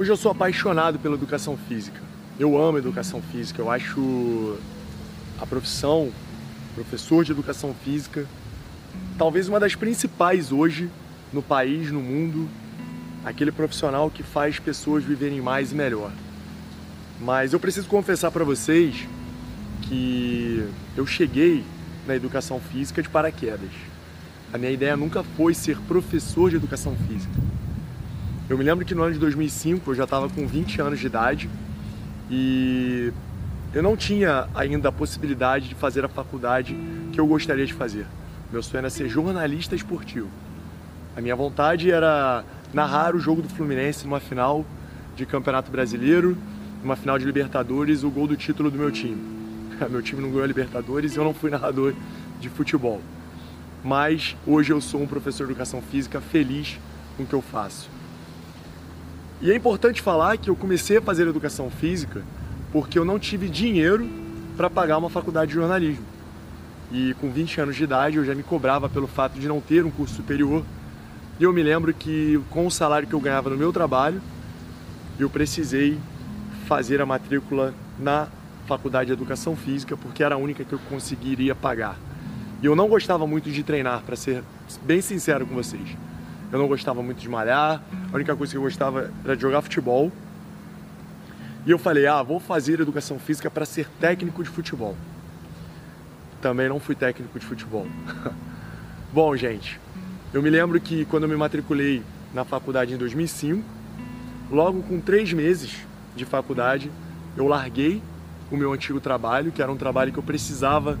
Hoje eu sou apaixonado pela educação física. Eu amo educação física. Eu acho a profissão professor de educação física talvez uma das principais hoje no país, no mundo, aquele profissional que faz pessoas viverem mais e melhor. Mas eu preciso confessar para vocês que eu cheguei na educação física de paraquedas. A minha ideia nunca foi ser professor de educação física. Eu me lembro que no ano de 2005 eu já estava com 20 anos de idade e eu não tinha ainda a possibilidade de fazer a faculdade que eu gostaria de fazer. Meu sonho era ser jornalista esportivo. A minha vontade era narrar o jogo do Fluminense numa final de Campeonato Brasileiro, numa final de Libertadores, o gol do título do meu time. Meu time não ganhou a Libertadores e eu não fui narrador de futebol. Mas hoje eu sou um professor de educação física feliz com o que eu faço. E é importante falar que eu comecei a fazer educação física porque eu não tive dinheiro para pagar uma faculdade de jornalismo. E com 20 anos de idade eu já me cobrava pelo fato de não ter um curso superior. E eu me lembro que com o salário que eu ganhava no meu trabalho, eu precisei fazer a matrícula na faculdade de educação física porque era a única que eu conseguiria pagar. E eu não gostava muito de treinar, para ser bem sincero com vocês. Eu não gostava muito de malhar, a única coisa que eu gostava era de jogar futebol. E eu falei: "Ah, vou fazer educação física para ser técnico de futebol". Também não fui técnico de futebol. Bom, gente, eu me lembro que quando eu me matriculei na faculdade em 2005, logo com três meses de faculdade, eu larguei o meu antigo trabalho, que era um trabalho que eu precisava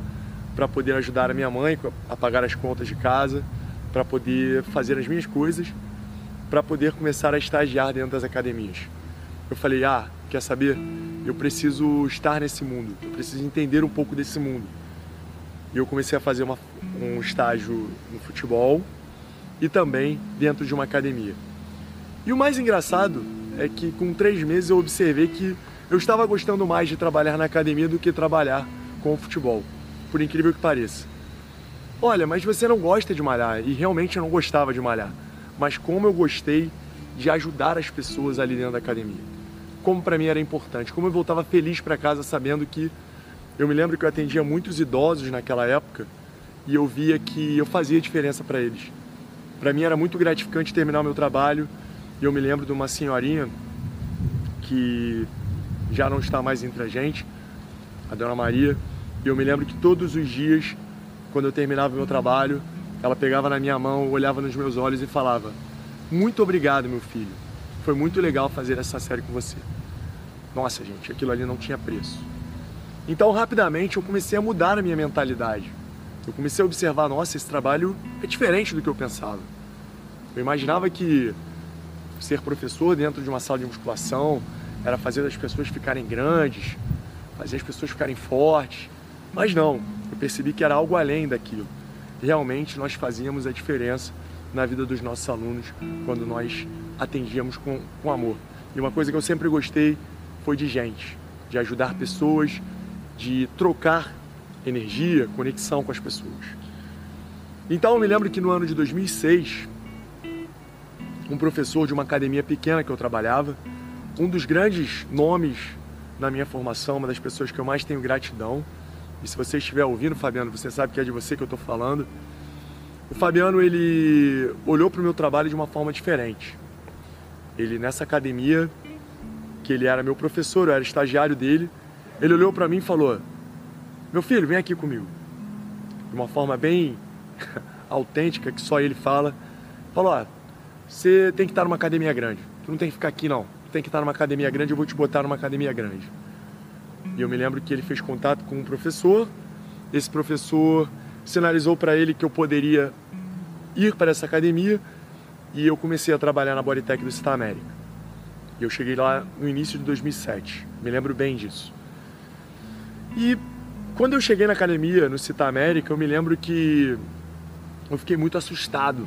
para poder ajudar a minha mãe a pagar as contas de casa, para poder fazer as minhas coisas, para poder começar a estagiar dentro das academias. Eu falei: "Ah, quer saber? Eu preciso estar nesse mundo, eu preciso entender um pouco desse mundo". E eu comecei a fazer uma, um estágio no futebol e também dentro de uma academia. E o mais engraçado é que com três meses eu observei que eu estava gostando mais de trabalhar na academia do que trabalhar com o futebol, por incrível que pareça. Olha, mas você não gosta de malhar, e realmente eu não gostava de malhar, mas como eu gostei de ajudar as pessoas ali dentro da academia. Como para mim era importante, como eu voltava feliz para casa sabendo que eu me lembro que eu atendia muitos idosos naquela época e eu via que eu fazia diferença para eles. Para mim era muito gratificante terminar o meu trabalho e eu me lembro de uma senhorinha que já não está mais entre a gente, a Dona Maria, e eu me lembro que todos os dias, quando eu terminava o meu trabalho, ela pegava na minha mão, olhava nos meus olhos e falava: Muito obrigado, meu filho. Foi muito legal fazer essa série com você. Nossa, gente, aquilo ali não tinha preço. Então, rapidamente, eu comecei a mudar a minha mentalidade. Eu comecei a observar: nossa, esse trabalho é diferente do que eu pensava. Eu imaginava que ser professor dentro de uma sala de musculação era fazer as pessoas ficarem grandes, fazer as pessoas ficarem fortes. Mas não, eu percebi que era algo além daquilo. Realmente nós fazíamos a diferença na vida dos nossos alunos quando nós atendíamos com, com amor. E uma coisa que eu sempre gostei foi de gente, de ajudar pessoas, de trocar energia, conexão com as pessoas. Então eu me lembro que no ano de 2006, um professor de uma academia pequena que eu trabalhava, um dos grandes nomes na minha formação, uma das pessoas que eu mais tenho gratidão. E se você estiver ouvindo, Fabiano, você sabe que é de você que eu estou falando. O Fabiano ele olhou para o meu trabalho de uma forma diferente. Ele nessa academia, que ele era meu professor, eu era estagiário dele, ele olhou para mim e falou: "Meu filho, vem aqui comigo". De uma forma bem autêntica que só ele fala. Falou: "Ó, você tem que estar numa academia grande. Tu não tem que ficar aqui não. Tu tem que estar numa academia grande, eu vou te botar numa academia grande. E eu me lembro que ele fez contato com um professor. Esse professor sinalizou para ele que eu poderia ir para essa academia e eu comecei a trabalhar na Bodytech do Cita América. E eu cheguei lá no início de 2007. Me lembro bem disso. E quando eu cheguei na academia, no Cita América, eu me lembro que eu fiquei muito assustado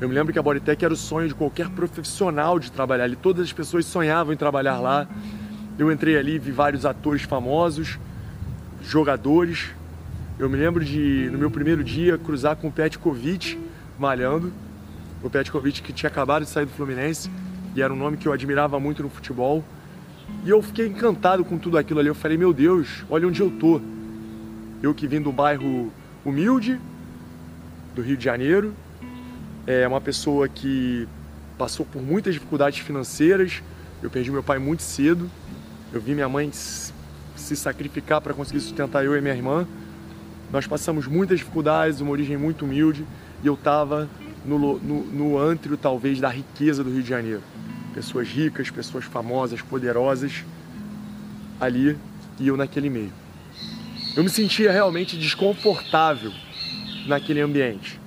eu me lembro que a Bodytech era o sonho de qualquer profissional de trabalhar ali. Todas as pessoas sonhavam em trabalhar lá. Eu entrei ali, vi vários atores famosos, jogadores. Eu me lembro de, no meu primeiro dia, cruzar com o Petkovic malhando. O Petkovic que tinha acabado de sair do Fluminense. e era um nome que eu admirava muito no futebol. E eu fiquei encantado com tudo aquilo ali. Eu falei, meu Deus, olha onde eu tô. Eu que vim do bairro humilde, do Rio de Janeiro, é uma pessoa que passou por muitas dificuldades financeiras. Eu perdi meu pai muito cedo. Eu vi minha mãe se sacrificar para conseguir sustentar eu e minha irmã. Nós passamos muitas dificuldades, uma origem muito humilde, e eu estava no, no, no antro, talvez, da riqueza do Rio de Janeiro. Pessoas ricas, pessoas famosas, poderosas, ali, e eu naquele meio. Eu me sentia realmente desconfortável naquele ambiente,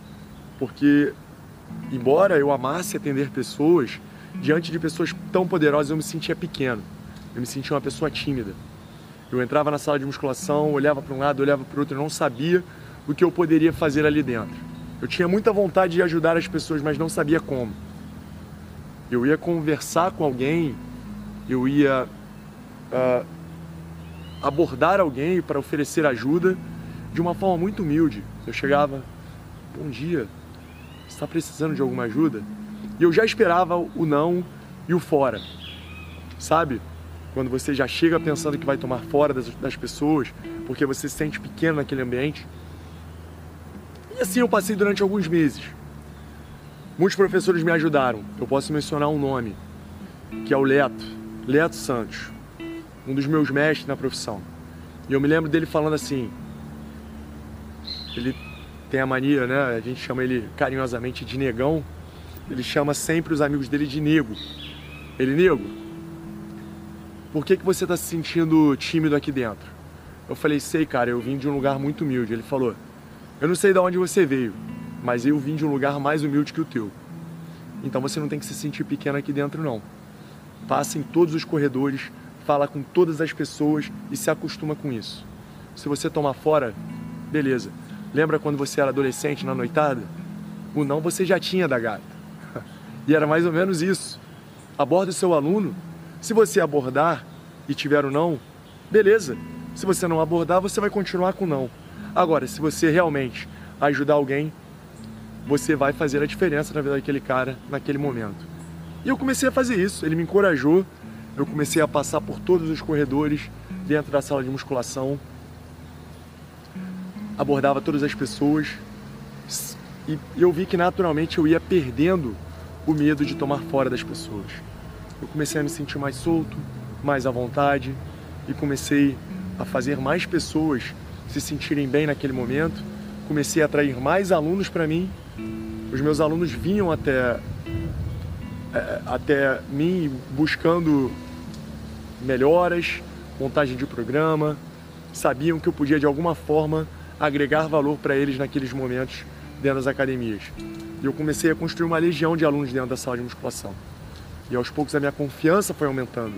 porque, embora eu amasse atender pessoas, diante de pessoas tão poderosas eu me sentia pequeno, eu me sentia uma pessoa tímida. Eu entrava na sala de musculação, olhava para um lado, olhava para o outro, eu não sabia o que eu poderia fazer ali dentro. Eu tinha muita vontade de ajudar as pessoas, mas não sabia como. Eu ia conversar com alguém, eu ia uh, abordar alguém para oferecer ajuda de uma forma muito humilde. Eu chegava, bom dia, está precisando de alguma ajuda? E eu já esperava o não e o fora, sabe? Quando você já chega pensando que vai tomar fora das, das pessoas, porque você se sente pequeno naquele ambiente. E assim eu passei durante alguns meses. Muitos professores me ajudaram. Eu posso mencionar um nome, que é o Leto, Leto Santos, um dos meus mestres na profissão. E eu me lembro dele falando assim, ele tem a mania, né? A gente chama ele carinhosamente de negão. Ele chama sempre os amigos dele de nego. Ele, nego, por que, que você está se sentindo tímido aqui dentro? Eu falei, sei, cara, eu vim de um lugar muito humilde. Ele falou, eu não sei de onde você veio, mas eu vim de um lugar mais humilde que o teu. Então você não tem que se sentir pequeno aqui dentro, não. Passa em todos os corredores, fala com todas as pessoas e se acostuma com isso. Se você tomar fora, beleza. Lembra quando você era adolescente na noitada? O não você já tinha da gata. E era mais ou menos isso. Aborda o seu aluno se você abordar e tiver o não, beleza. Se você não abordar, você vai continuar com não. Agora, se você realmente ajudar alguém, você vai fazer a diferença na vida daquele cara naquele momento. E eu comecei a fazer isso, ele me encorajou, eu comecei a passar por todos os corredores dentro da sala de musculação, abordava todas as pessoas e eu vi que naturalmente eu ia perdendo o medo de tomar fora das pessoas eu comecei a me sentir mais solto, mais à vontade e comecei a fazer mais pessoas se sentirem bem naquele momento. Comecei a atrair mais alunos para mim. Os meus alunos vinham até é, até mim buscando melhoras, montagem de programa, sabiam que eu podia de alguma forma agregar valor para eles naqueles momentos dentro das academias. E eu comecei a construir uma legião de alunos dentro da sala de musculação. E aos poucos a minha confiança foi aumentando.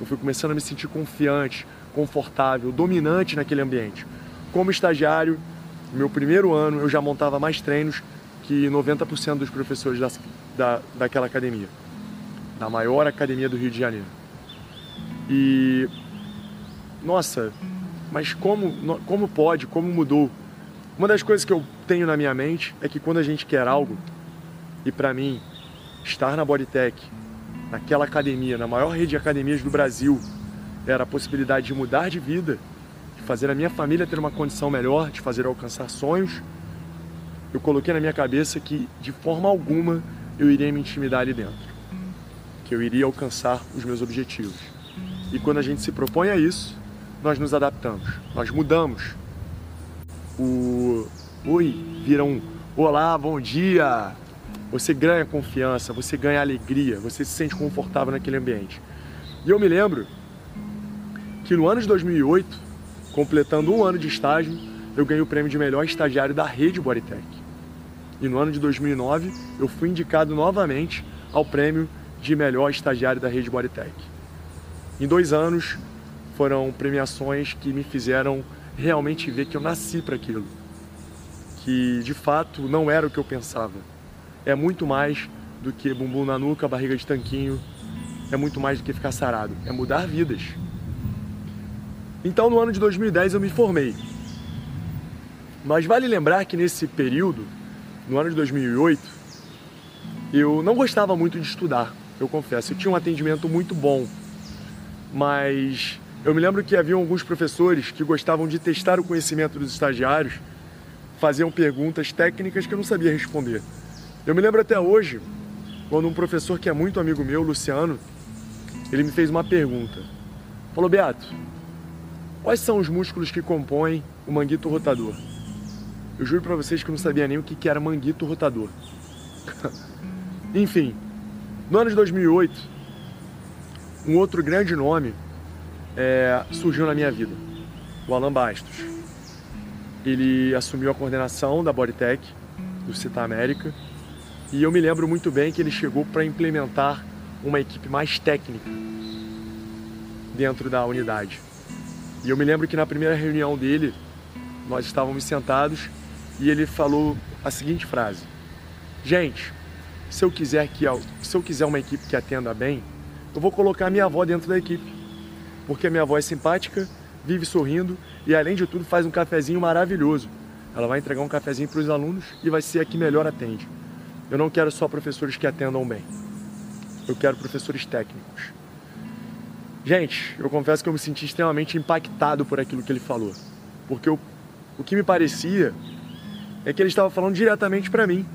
Eu fui começando a me sentir confiante, confortável, dominante naquele ambiente. Como estagiário, no meu primeiro ano eu já montava mais treinos que 90% dos professores da, da, daquela academia, da maior academia do Rio de Janeiro. E nossa, mas como, como pode, como mudou? Uma das coisas que eu tenho na minha mente é que quando a gente quer algo, e para mim, estar na Bodytech naquela academia, na maior rede de academias do Brasil, era a possibilidade de mudar de vida, de fazer a minha família ter uma condição melhor, de fazer alcançar sonhos. Eu coloquei na minha cabeça que de forma alguma eu iria me intimidar ali dentro, que eu iria alcançar os meus objetivos. E quando a gente se propõe a isso, nós nos adaptamos, nós mudamos. O oi vira um olá, bom dia, você ganha confiança, você ganha alegria, você se sente confortável naquele ambiente. E eu me lembro que no ano de 2008, completando um ano de estágio, eu ganhei o prêmio de melhor estagiário da rede Bodytech. E no ano de 2009, eu fui indicado novamente ao prêmio de melhor estagiário da rede Bodytech. Em dois anos, foram premiações que me fizeram realmente ver que eu nasci para aquilo. Que de fato não era o que eu pensava é muito mais do que bumbum na nuca, barriga de tanquinho, é muito mais do que ficar sarado, é mudar vidas. Então no ano de 2010 eu me formei. Mas vale lembrar que nesse período, no ano de 2008, eu não gostava muito de estudar. eu confesso. Eu tinha um atendimento muito bom, mas eu me lembro que havia alguns professores que gostavam de testar o conhecimento dos estagiários, faziam perguntas técnicas que eu não sabia responder. Eu me lembro até hoje, quando um professor que é muito amigo meu, Luciano, ele me fez uma pergunta. Falou, Beato, quais são os músculos que compõem o manguito rotador? Eu juro para vocês que eu não sabia nem o que era manguito rotador. Enfim, no ano de 2008, um outro grande nome é, surgiu na minha vida, o Alan Bastos. Ele assumiu a coordenação da Bodytech, do Cita América, e eu me lembro muito bem que ele chegou para implementar uma equipe mais técnica dentro da unidade. E eu me lembro que na primeira reunião dele, nós estávamos sentados e ele falou a seguinte frase: Gente, se eu quiser que se eu quiser uma equipe que atenda bem, eu vou colocar minha avó dentro da equipe. Porque a minha avó é simpática, vive sorrindo e além de tudo faz um cafezinho maravilhoso. Ela vai entregar um cafezinho para os alunos e vai ser a que melhor atende. Eu não quero só professores que atendam bem. Eu quero professores técnicos. Gente, eu confesso que eu me senti extremamente impactado por aquilo que ele falou. Porque eu, o que me parecia é que ele estava falando diretamente para mim.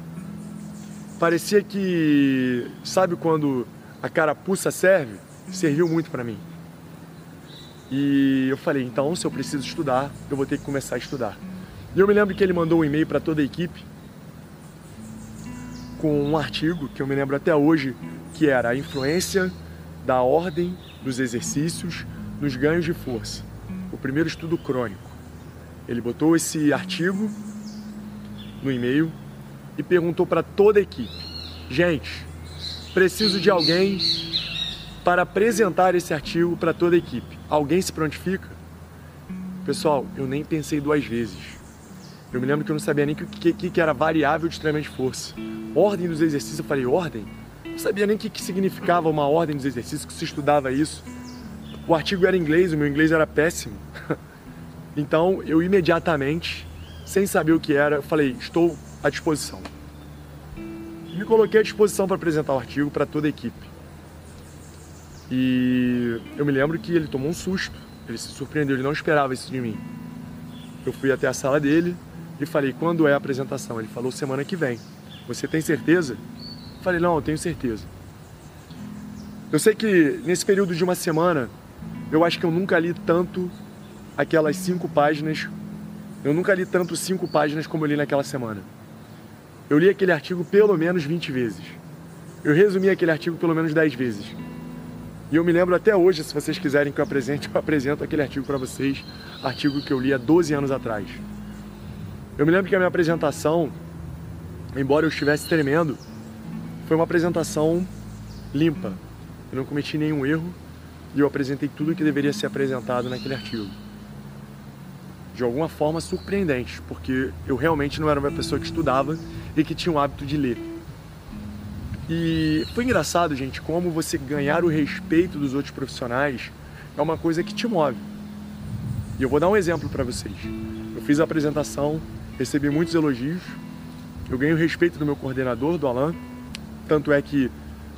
Parecia que, sabe quando a carapuça serve? Serviu muito para mim. E eu falei, então se eu preciso estudar, eu vou ter que começar a estudar. E eu me lembro que ele mandou um e-mail para toda a equipe com um artigo que eu me lembro até hoje, que era a influência da ordem dos exercícios nos ganhos de força. O primeiro estudo crônico. Ele botou esse artigo no e-mail e perguntou para toda a equipe: gente, preciso de alguém para apresentar esse artigo para toda a equipe. Alguém se prontifica? Pessoal, eu nem pensei duas vezes. Eu me lembro que eu não sabia nem o que, que, que, era variável de treinamento de força. Ordem dos exercícios, eu falei, ordem? Não sabia nem o que, que significava uma ordem dos exercícios, que se estudava isso. O artigo era em inglês, o meu inglês era péssimo. Então eu imediatamente sem saber o que era, falei, estou à disposição. Me coloquei à disposição para apresentar o artigo para toda a equipe. E eu me lembro que ele tomou um susto, ele se surpreendeu, ele não esperava isso de mim. Eu fui até a sala dele e falei, quando é a apresentação? Ele falou, semana que vem. Você tem certeza? Eu falei, não, eu tenho certeza. Eu sei que nesse período de uma semana, eu acho que eu nunca li tanto aquelas cinco páginas eu nunca li tanto cinco páginas como eu li naquela semana. Eu li aquele artigo pelo menos 20 vezes. Eu resumi aquele artigo pelo menos 10 vezes. E eu me lembro até hoje, se vocês quiserem que eu apresente, eu apresento aquele artigo para vocês, artigo que eu li há 12 anos atrás. Eu me lembro que a minha apresentação, embora eu estivesse tremendo, foi uma apresentação limpa. Eu não cometi nenhum erro e eu apresentei tudo o que deveria ser apresentado naquele artigo de alguma forma surpreendente, porque eu realmente não era uma pessoa que estudava e que tinha o hábito de ler. E foi engraçado, gente, como você ganhar o respeito dos outros profissionais é uma coisa que te move. E eu vou dar um exemplo para vocês. Eu fiz a apresentação, recebi muitos elogios, eu ganhei o respeito do meu coordenador, do Alan, tanto é que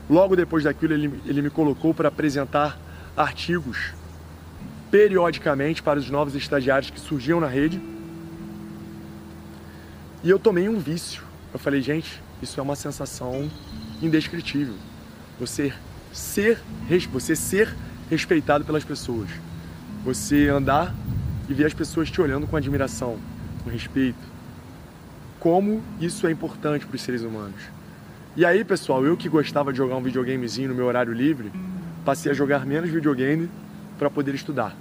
logo depois daquilo ele, ele me colocou para apresentar artigos periodicamente para os novos estagiários que surgiam na rede. E eu tomei um vício. Eu falei, gente, isso é uma sensação indescritível. Você ser, você ser respeitado pelas pessoas. Você andar e ver as pessoas te olhando com admiração, com respeito. Como isso é importante para os seres humanos. E aí, pessoal, eu que gostava de jogar um videogamezinho no meu horário livre, passei a jogar menos videogame para poder estudar.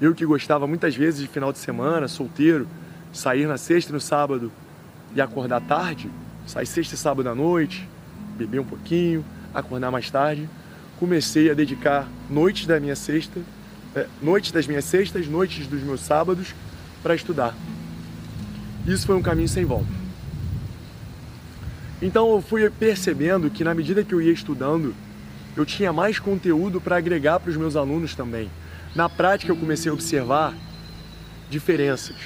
Eu que gostava muitas vezes de final de semana, solteiro, sair na sexta e no sábado e acordar tarde, sair sexta e sábado à noite, beber um pouquinho, acordar mais tarde, comecei a dedicar noites da minha sexta, é, noites das minhas sextas, noites dos meus sábados para estudar. Isso foi um caminho sem volta. Então eu fui percebendo que na medida que eu ia estudando, eu tinha mais conteúdo para agregar para os meus alunos também. Na prática, eu comecei a observar diferenças.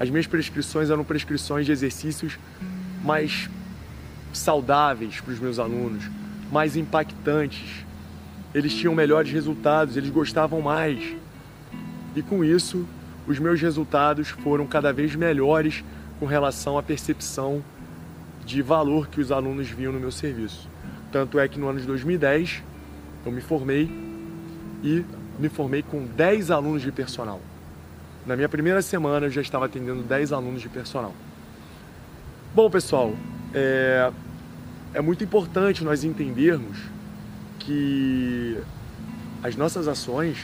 As minhas prescrições eram prescrições de exercícios mais saudáveis para os meus alunos, mais impactantes, eles tinham melhores resultados, eles gostavam mais. E com isso, os meus resultados foram cada vez melhores com relação à percepção de valor que os alunos viam no meu serviço. Tanto é que no ano de 2010 eu me formei e me formei com 10 alunos de personal. Na minha primeira semana eu já estava atendendo 10 alunos de personal. Bom, pessoal, é, é muito importante nós entendermos que as nossas ações,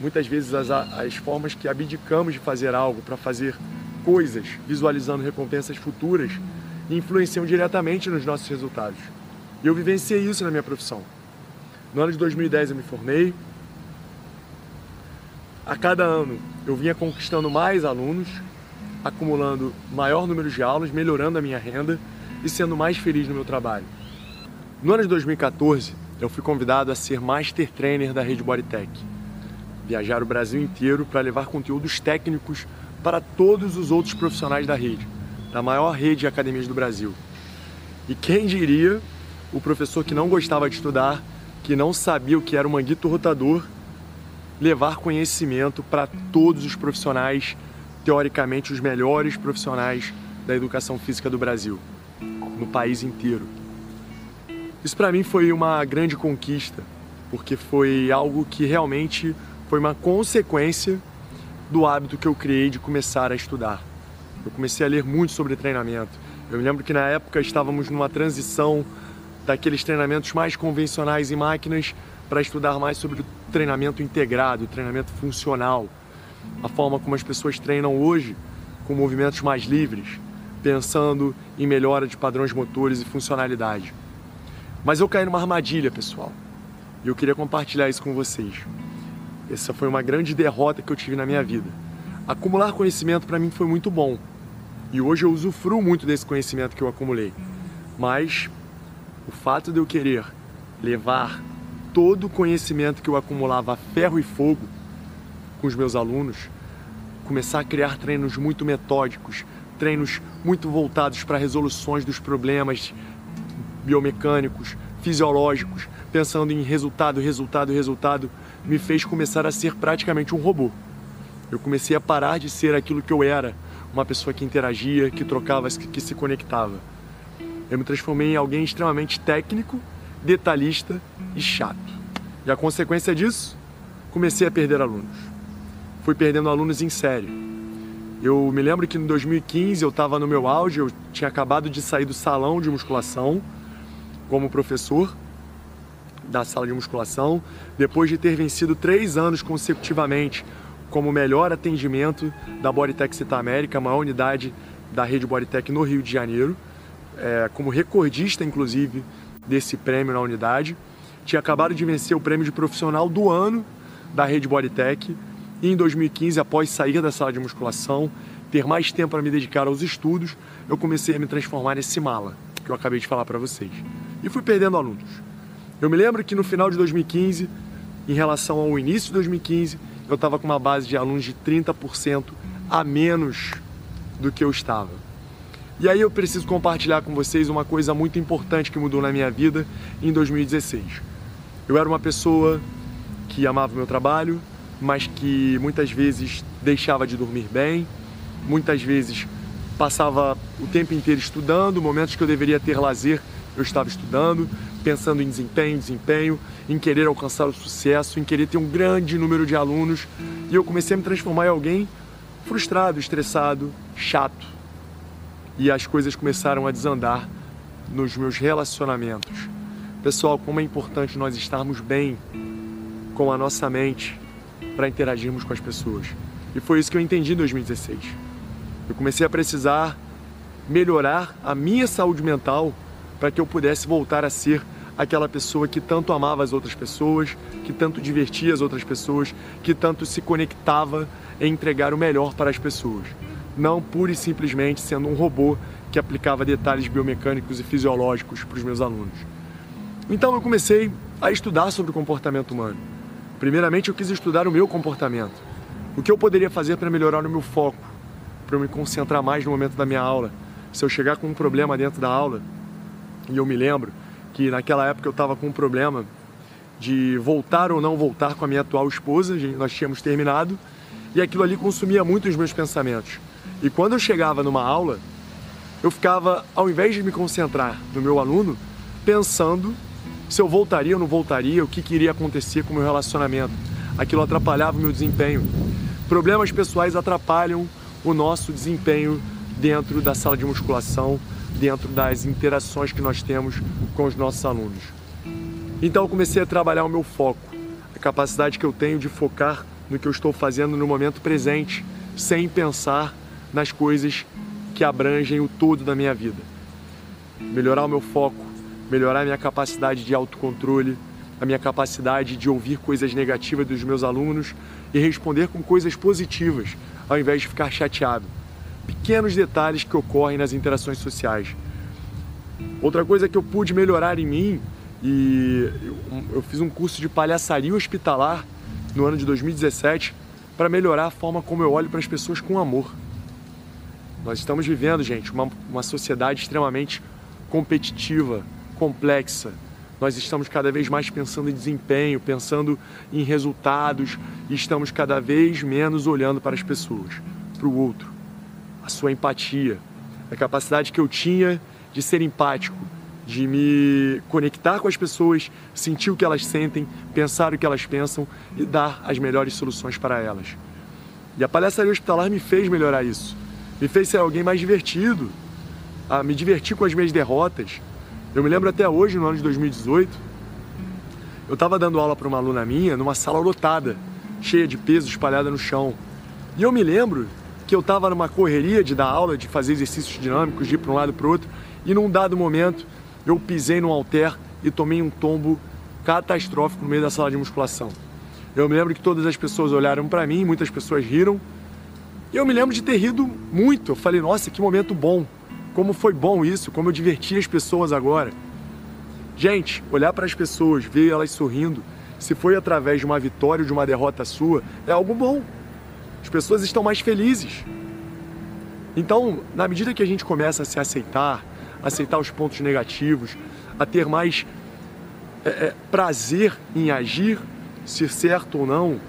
muitas vezes as, as formas que abdicamos de fazer algo para fazer coisas, visualizando recompensas futuras, influenciam diretamente nos nossos resultados. E eu vivenciei isso na minha profissão. No ano de 2010 eu me formei. A cada ano eu vinha conquistando mais alunos, acumulando maior número de aulas, melhorando a minha renda e sendo mais feliz no meu trabalho. No ano de 2014, eu fui convidado a ser Master Trainer da Rede Bodytech. Viajar o Brasil inteiro para levar conteúdos técnicos para todos os outros profissionais da rede, da maior rede de academias do Brasil. E quem diria o professor que não gostava de estudar, que não sabia o que era o manguito rotador, levar conhecimento para todos os profissionais, teoricamente os melhores profissionais da educação física do Brasil, no país inteiro. Isso para mim foi uma grande conquista, porque foi algo que realmente foi uma consequência do hábito que eu criei de começar a estudar. Eu comecei a ler muito sobre treinamento. Eu lembro que na época estávamos numa transição daqueles treinamentos mais convencionais em máquinas para estudar mais sobre o treinamento integrado, o treinamento funcional, a forma como as pessoas treinam hoje com movimentos mais livres, pensando em melhora de padrões motores e funcionalidade. Mas eu caí numa armadilha, pessoal. E eu queria compartilhar isso com vocês. Essa foi uma grande derrota que eu tive na minha vida. Acumular conhecimento para mim foi muito bom. E hoje eu usufruo muito desse conhecimento que eu acumulei. Mas o fato de eu querer levar todo o conhecimento que eu acumulava a ferro e fogo com os meus alunos, começar a criar treinos muito metódicos, treinos muito voltados para resoluções dos problemas biomecânicos, fisiológicos, pensando em resultado, resultado, resultado, me fez começar a ser praticamente um robô. Eu comecei a parar de ser aquilo que eu era, uma pessoa que interagia, que trocava, que se conectava. Eu me transformei em alguém extremamente técnico, detalhista e chato. E a consequência disso, comecei a perder alunos. Fui perdendo alunos em série. Eu me lembro que em 2015 eu estava no meu auge, eu tinha acabado de sair do salão de musculação como professor da sala de musculação, depois de ter vencido três anos consecutivamente como melhor atendimento da Bodytech Cita América, a maior unidade da rede Bodytech no Rio de Janeiro, é, como recordista, inclusive, desse prêmio na unidade. Tinha acabado de vencer o prêmio de profissional do ano da rede Bodytech e em 2015, após sair da sala de musculação, ter mais tempo para me dedicar aos estudos, eu comecei a me transformar nesse mala que eu acabei de falar para vocês. E fui perdendo alunos. Eu me lembro que no final de 2015, em relação ao início de 2015, eu estava com uma base de alunos de 30% a menos do que eu estava. E aí eu preciso compartilhar com vocês uma coisa muito importante que mudou na minha vida em 2016. Eu era uma pessoa que amava o meu trabalho, mas que muitas vezes deixava de dormir bem, muitas vezes passava o tempo inteiro estudando, momentos que eu deveria ter lazer, eu estava estudando, pensando em desempenho, desempenho, em querer alcançar o sucesso, em querer ter um grande número de alunos. E eu comecei a me transformar em alguém frustrado, estressado, chato. E as coisas começaram a desandar nos meus relacionamentos. Pessoal, como é importante nós estarmos bem com a nossa mente para interagirmos com as pessoas. E foi isso que eu entendi em 2016. Eu comecei a precisar melhorar a minha saúde mental para que eu pudesse voltar a ser aquela pessoa que tanto amava as outras pessoas, que tanto divertia as outras pessoas, que tanto se conectava em entregar o melhor para as pessoas. Não pura e simplesmente sendo um robô que aplicava detalhes biomecânicos e fisiológicos para os meus alunos. Então eu comecei a estudar sobre o comportamento humano. Primeiramente eu quis estudar o meu comportamento. O que eu poderia fazer para melhorar o meu foco, para eu me concentrar mais no momento da minha aula. Se eu chegar com um problema dentro da aula, e eu me lembro que naquela época eu estava com um problema de voltar ou não voltar com a minha atual esposa, nós tínhamos terminado, e aquilo ali consumia muito os meus pensamentos. E quando eu chegava numa aula, eu ficava, ao invés de me concentrar no meu aluno, pensando se eu voltaria ou não voltaria, o que, que iria acontecer com o meu relacionamento. Aquilo atrapalhava o meu desempenho. Problemas pessoais atrapalham o nosso desempenho dentro da sala de musculação, dentro das interações que nós temos com os nossos alunos. Então eu comecei a trabalhar o meu foco, a capacidade que eu tenho de focar no que eu estou fazendo no momento presente, sem pensar nas coisas que abrangem o todo da minha vida. Melhorar o meu foco, melhorar a minha capacidade de autocontrole, a minha capacidade de ouvir coisas negativas dos meus alunos e responder com coisas positivas, ao invés de ficar chateado. Pequenos detalhes que ocorrem nas interações sociais. Outra coisa que eu pude melhorar em mim, e eu fiz um curso de palhaçaria hospitalar no ano de 2017 para melhorar a forma como eu olho para as pessoas com amor. Nós estamos vivendo, gente, uma, uma sociedade extremamente competitiva, complexa. Nós estamos cada vez mais pensando em desempenho, pensando em resultados e estamos cada vez menos olhando para as pessoas, para o outro. A sua empatia, a capacidade que eu tinha de ser empático, de me conectar com as pessoas, sentir o que elas sentem, pensar o que elas pensam e dar as melhores soluções para elas. E a palhaçaria hospitalar me fez melhorar isso me fez ser alguém mais divertido, a me divertir com as minhas derrotas. Eu me lembro até hoje, no ano de 2018, eu estava dando aula para uma aluna minha numa sala lotada, cheia de peso espalhada no chão. E eu me lembro que eu estava numa correria de dar aula, de fazer exercícios dinâmicos, de ir para um lado para o outro, e num dado momento eu pisei num halter e tomei um tombo catastrófico no meio da sala de musculação. Eu me lembro que todas as pessoas olharam para mim, muitas pessoas riram, e eu me lembro de ter rido muito. Eu falei, nossa, que momento bom. Como foi bom isso, como eu diverti as pessoas agora. Gente, olhar para as pessoas, ver elas sorrindo, se foi através de uma vitória ou de uma derrota sua, é algo bom. As pessoas estão mais felizes. Então, na medida que a gente começa a se aceitar, aceitar os pontos negativos, a ter mais é, é, prazer em agir, ser certo ou não,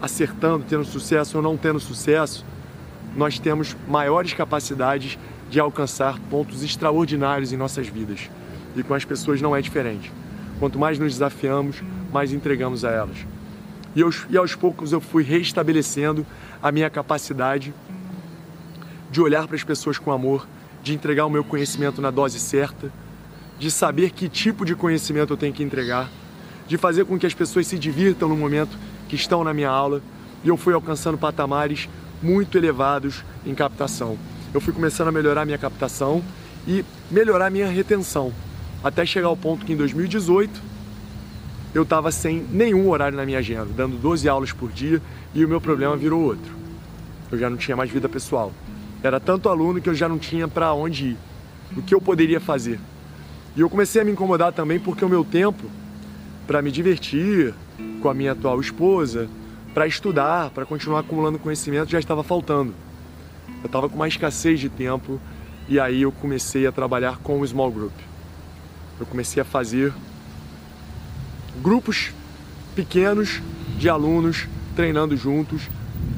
acertando, tendo sucesso ou não tendo sucesso, nós temos maiores capacidades de alcançar pontos extraordinários em nossas vidas. E com as pessoas não é diferente. Quanto mais nos desafiamos, mais entregamos a elas. E, e aos poucos eu fui restabelecendo a minha capacidade de olhar para as pessoas com amor, de entregar o meu conhecimento na dose certa, de saber que tipo de conhecimento eu tenho que entregar, de fazer com que as pessoas se divirtam no momento que estão na minha aula e eu fui alcançando patamares muito elevados em captação. Eu fui começando a melhorar minha captação e melhorar minha retenção, até chegar ao ponto que em 2018 eu estava sem nenhum horário na minha agenda, dando 12 aulas por dia e o meu problema virou outro. Eu já não tinha mais vida pessoal. Era tanto aluno que eu já não tinha para onde ir, o que eu poderia fazer. E eu comecei a me incomodar também porque o meu tempo para me divertir, com a minha atual esposa, para estudar, para continuar acumulando conhecimento, já estava faltando. Eu estava com uma escassez de tempo e aí eu comecei a trabalhar com o Small Group. Eu comecei a fazer grupos pequenos de alunos treinando juntos.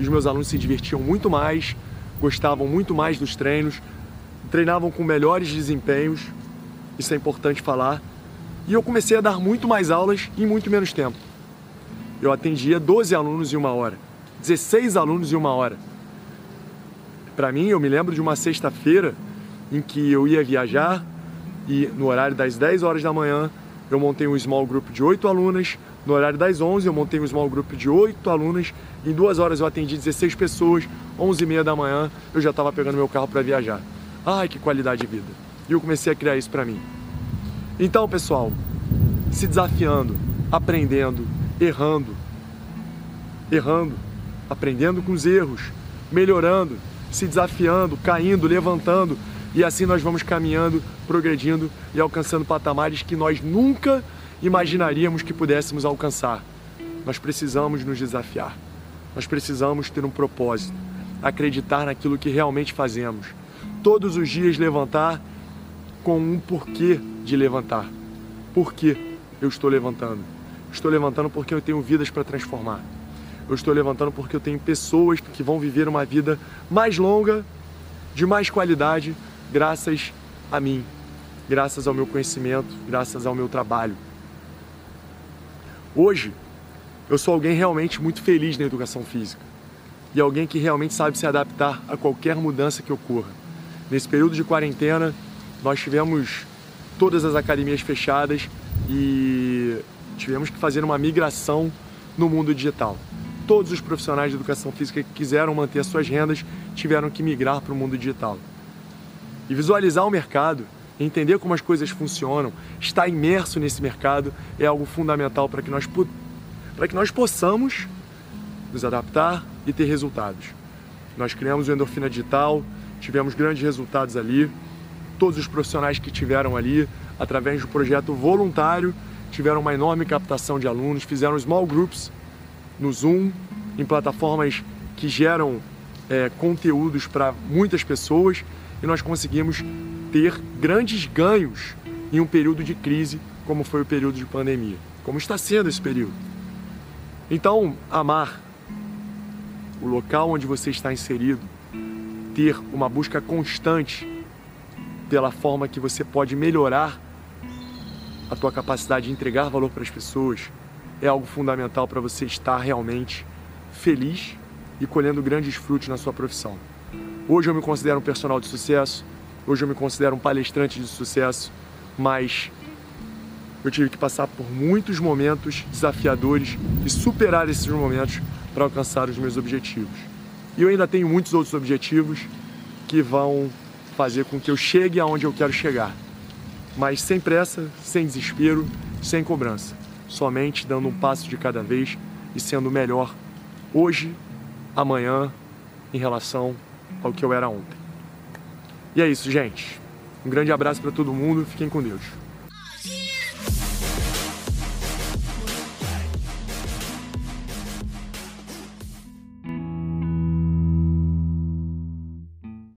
Os meus alunos se divertiam muito mais, gostavam muito mais dos treinos, treinavam com melhores desempenhos. Isso é importante falar. E eu comecei a dar muito mais aulas em muito menos tempo eu atendia 12 alunos em uma hora, 16 alunos em uma hora. Para mim, eu me lembro de uma sexta-feira em que eu ia viajar e no horário das 10 horas da manhã eu montei um small group de 8 alunas, no horário das 11 eu montei um small group de 8 alunas, em duas horas eu atendi 16 pessoas, 11 e meia da manhã eu já estava pegando meu carro para viajar. Ai, que qualidade de vida! E eu comecei a criar isso para mim. Então, pessoal, se desafiando, aprendendo, errando, errando, aprendendo com os erros, melhorando, se desafiando, caindo, levantando, e assim nós vamos caminhando, progredindo e alcançando patamares que nós nunca imaginaríamos que pudéssemos alcançar. Nós precisamos nos desafiar. Nós precisamos ter um propósito, acreditar naquilo que realmente fazemos. Todos os dias levantar com um porquê de levantar. por que eu estou levantando. Estou levantando porque eu tenho vidas para transformar. Eu estou levantando porque eu tenho pessoas que vão viver uma vida mais longa, de mais qualidade, graças a mim, graças ao meu conhecimento, graças ao meu trabalho. Hoje, eu sou alguém realmente muito feliz na educação física e alguém que realmente sabe se adaptar a qualquer mudança que ocorra. Nesse período de quarentena, nós tivemos todas as academias fechadas e tivemos que fazer uma migração no mundo digital. Todos os profissionais de educação física que quiseram manter as suas rendas tiveram que migrar para o mundo digital. E visualizar o mercado, entender como as coisas funcionam, estar imerso nesse mercado é algo fundamental para que nós para que nós possamos nos adaptar e ter resultados. Nós criamos o Endorfina Digital, tivemos grandes resultados ali. Todos os profissionais que tiveram ali, através do projeto voluntário, tiveram uma enorme captação de alunos, fizeram small groups no Zoom, em plataformas que geram é, conteúdos para muitas pessoas e nós conseguimos ter grandes ganhos em um período de crise, como foi o período de pandemia, como está sendo esse período. Então, amar o local onde você está inserido, ter uma busca constante pela forma que você pode melhorar a tua capacidade de entregar valor para as pessoas, é algo fundamental para você estar realmente feliz e colhendo grandes frutos na sua profissão. Hoje eu me considero um personal de sucesso, hoje eu me considero um palestrante de sucesso, mas eu tive que passar por muitos momentos desafiadores e superar esses momentos para alcançar os meus objetivos. E eu ainda tenho muitos outros objetivos que vão fazer com que eu chegue aonde eu quero chegar. Mas sem pressa, sem desespero, sem cobrança. Somente dando um passo de cada vez e sendo melhor hoje, amanhã, em relação ao que eu era ontem. E é isso, gente. Um grande abraço para todo mundo. Fiquem com Deus.